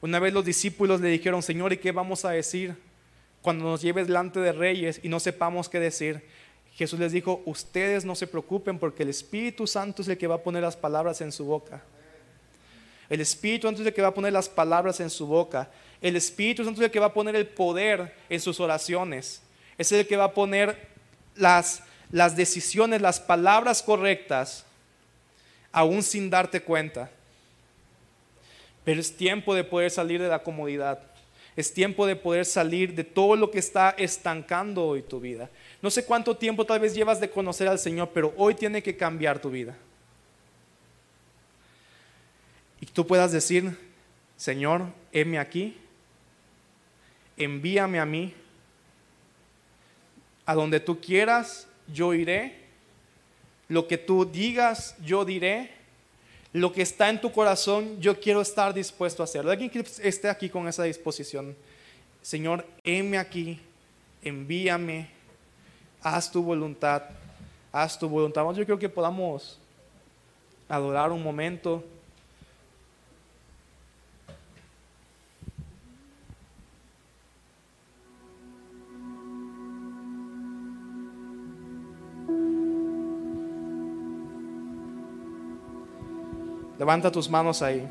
Una vez los discípulos le dijeron, Señor, ¿y qué vamos a decir cuando nos lleves delante de reyes y no sepamos qué decir? Jesús les dijo, ustedes no se preocupen porque el Espíritu Santo es el que va a poner las palabras en su boca. El Espíritu Santo es el que va a poner las palabras en su boca. El Espíritu Santo es el que va a poner el poder en sus oraciones. Es el que va a poner las, las decisiones, las palabras correctas, aún sin darte cuenta. Pero es tiempo de poder salir de la comodidad. Es tiempo de poder salir de todo lo que está estancando hoy tu vida. No sé cuánto tiempo tal vez llevas de conocer al Señor, pero hoy tiene que cambiar tu vida. Y tú puedas decir, Señor, heme aquí, envíame a mí, a donde tú quieras, yo iré, lo que tú digas, yo diré, lo que está en tu corazón, yo quiero estar dispuesto a hacerlo. Alguien que esté aquí con esa disposición, Señor, heme aquí, envíame, haz tu voluntad, haz tu voluntad. Yo creo que podamos adorar un momento. Levanta tus manos ahí.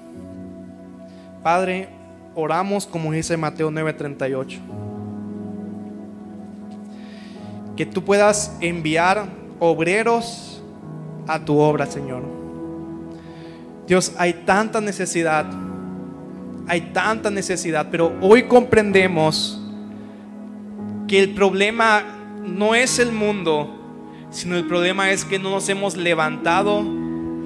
Padre, oramos como dice Mateo 9:38. Que tú puedas enviar obreros a tu obra, Señor. Dios, hay tanta necesidad, hay tanta necesidad, pero hoy comprendemos que el problema no es el mundo, sino el problema es que no nos hemos levantado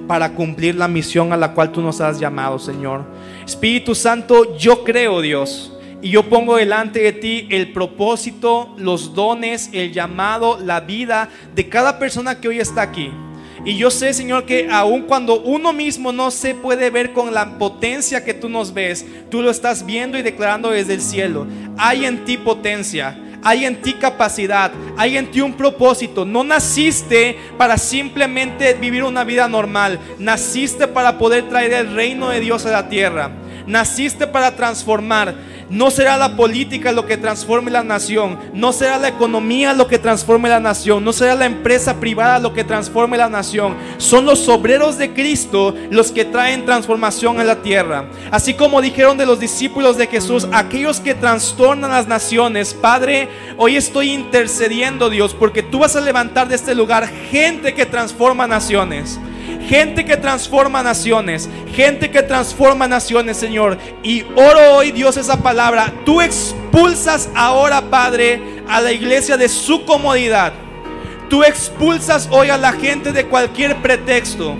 para cumplir la misión a la cual tú nos has llamado, Señor. Espíritu Santo, yo creo, Dios, y yo pongo delante de ti el propósito, los dones, el llamado, la vida de cada persona que hoy está aquí. Y yo sé, Señor, que aun cuando uno mismo no se puede ver con la potencia que tú nos ves, tú lo estás viendo y declarando desde el cielo. Hay en ti potencia hay en ti capacidad, hay en ti un propósito. No naciste para simplemente vivir una vida normal, naciste para poder traer el reino de Dios a la tierra. Naciste para transformar. No será la política lo que transforme la nación. No será la economía lo que transforme la nación. No será la empresa privada lo que transforme la nación. Son los obreros de Cristo los que traen transformación a la tierra. Así como dijeron de los discípulos de Jesús, aquellos que trastornan las naciones. Padre, hoy estoy intercediendo Dios porque tú vas a levantar de este lugar gente que transforma naciones. Gente que transforma naciones. Gente que transforma naciones, Señor. Y oro hoy, Dios, esa palabra. Tú expulsas ahora, Padre, a la iglesia de su comodidad. Tú expulsas hoy a la gente de cualquier pretexto.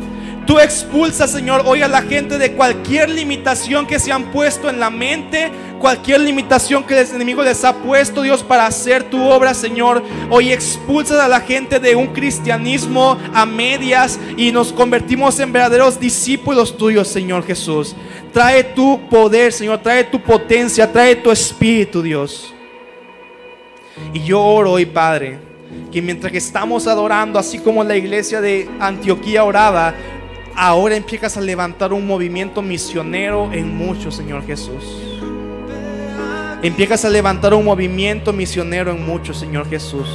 Tú expulsas, Señor, hoy a la gente de cualquier limitación que se han puesto en la mente, cualquier limitación que el enemigo les ha puesto, Dios, para hacer tu obra, Señor. Hoy expulsas a la gente de un cristianismo a medias y nos convertimos en verdaderos discípulos tuyos, Señor Jesús. Trae tu poder, Señor, trae tu potencia, trae tu espíritu, Dios. Y yo oro hoy, Padre, que mientras que estamos adorando, así como la iglesia de Antioquía oraba, ahora empiezas a levantar un movimiento misionero en muchos, Señor Jesús. Empiezas a levantar un movimiento misionero en muchos, Señor Jesús.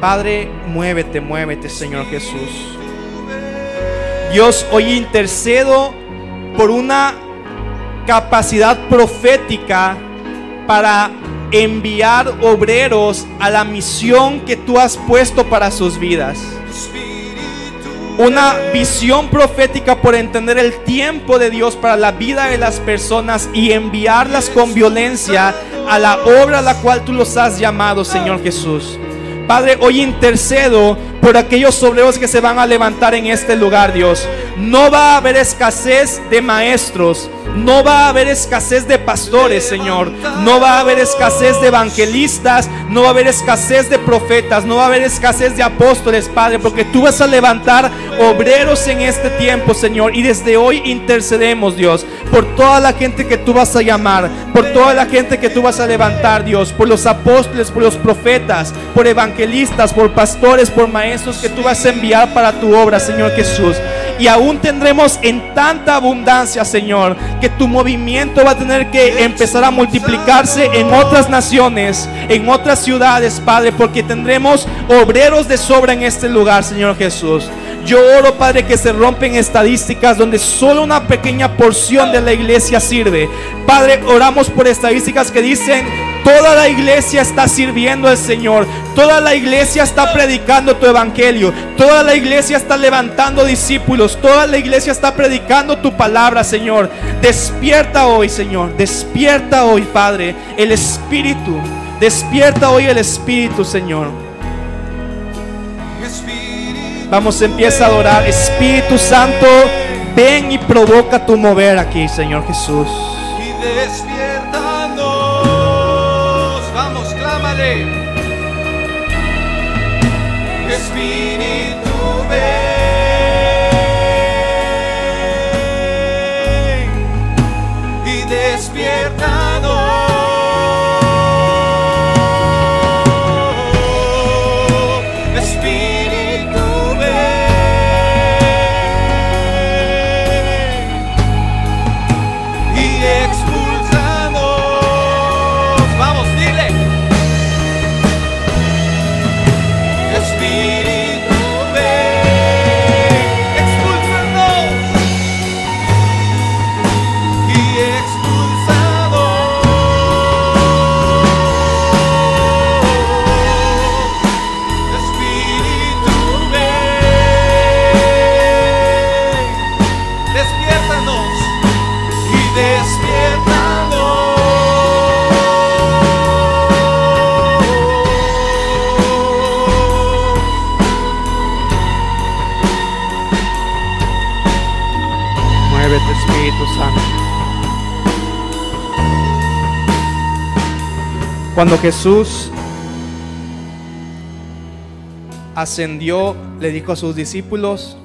Padre, muévete, muévete, Señor Jesús. Dios, hoy intercedo por una capacidad profética para enviar obreros a la misión que tú has puesto para sus vidas una visión profética por entender el tiempo de Dios para la vida de las personas y enviarlas con violencia a la obra a la cual tú los has llamado, Señor Jesús. Padre, hoy intercedo por aquellos obreros que se van a levantar en este lugar, Dios. No va a haber escasez de maestros. No va a haber escasez de pastores, Señor. No va a haber escasez de evangelistas. No va a haber escasez de profetas. No va a haber escasez de apóstoles, Padre. Porque tú vas a levantar obreros en este tiempo, Señor. Y desde hoy intercedemos, Dios, por toda la gente que tú vas a llamar. Por toda la gente que tú vas a levantar, Dios. Por los apóstoles, por los profetas, por evangelistas, por pastores, por maestros que tú vas a enviar para tu obra, Señor Jesús. Y aún tendremos en tanta abundancia, Señor, que tu movimiento va a tener que empezar a multiplicarse en otras naciones, en otras ciudades, Padre, porque tendremos obreros de sobra en este lugar, Señor Jesús. Yo oro, Padre, que se rompen estadísticas donde solo una pequeña porción de la iglesia sirve. Padre, oramos por estadísticas que dicen Toda la iglesia está sirviendo al Señor. Toda la iglesia está predicando tu evangelio. Toda la iglesia está levantando discípulos. Toda la iglesia está predicando tu palabra, Señor. Despierta hoy, Señor. Despierta hoy, Padre, el Espíritu. Despierta hoy el Espíritu, Señor. Vamos, empieza a adorar. Espíritu Santo, ven y provoca tu mover aquí, Señor Jesús. Y despiértanos. Vamos, clámale. Cuando Jesús ascendió, le dijo a sus discípulos,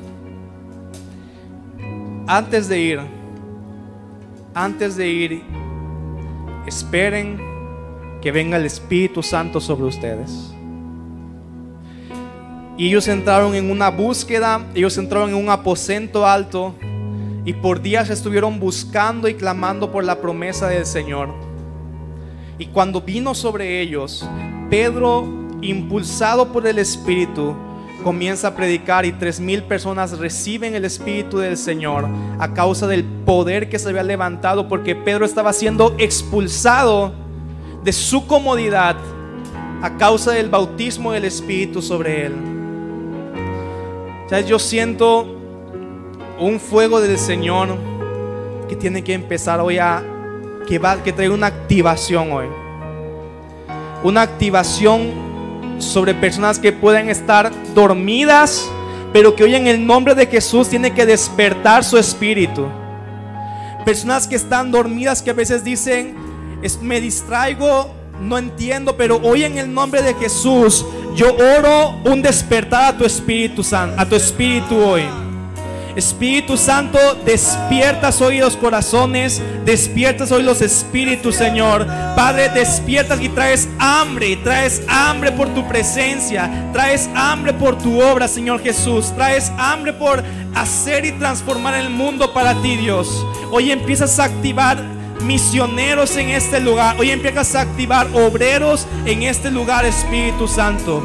antes de ir, antes de ir, esperen que venga el Espíritu Santo sobre ustedes. Y ellos entraron en una búsqueda, ellos entraron en un aposento alto y por días estuvieron buscando y clamando por la promesa del Señor. Y cuando vino sobre ellos, Pedro, impulsado por el Espíritu, comienza a predicar y tres mil personas reciben el Espíritu del Señor a causa del poder que se había levantado porque Pedro estaba siendo expulsado de su comodidad a causa del bautismo del Espíritu sobre él. Yo siento un fuego del Señor que tiene que empezar hoy a que va que trae una activación hoy. Una activación sobre personas que pueden estar dormidas, pero que hoy en el nombre de Jesús tiene que despertar su espíritu. Personas que están dormidas que a veces dicen, me distraigo, no entiendo, pero hoy en el nombre de Jesús yo oro un despertar a tu Espíritu Santo, a tu Espíritu hoy. Espíritu Santo, despiertas hoy los corazones, despiertas hoy los espíritus, Señor. Padre, despiertas y traes hambre, traes hambre por tu presencia, traes hambre por tu obra, Señor Jesús, traes hambre por hacer y transformar el mundo para ti, Dios. Hoy empiezas a activar misioneros en este lugar. Hoy empiezas a activar obreros en este lugar, Espíritu Santo.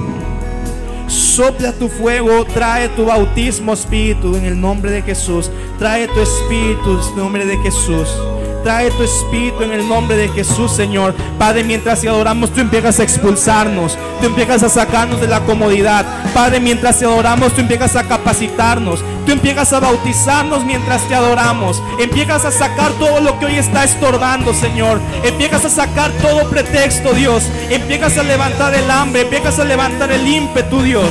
Sopla tu fuego, trae tu bautismo, Espíritu, en el nombre de Jesús. Trae tu Espíritu en el nombre de Jesús. Trae tu espíritu en el nombre de Jesús, Señor. Padre, mientras te adoramos, tú empiezas a expulsarnos. Tú empiezas a sacarnos de la comodidad. Padre, mientras te adoramos, tú empiezas a capacitarnos. Tú empiezas a bautizarnos mientras te adoramos. Empiezas a sacar todo lo que hoy está estorbando, Señor. Empiezas a sacar todo pretexto, Dios. Empiezas a levantar el hambre. Empiezas a levantar el ímpetu, Dios.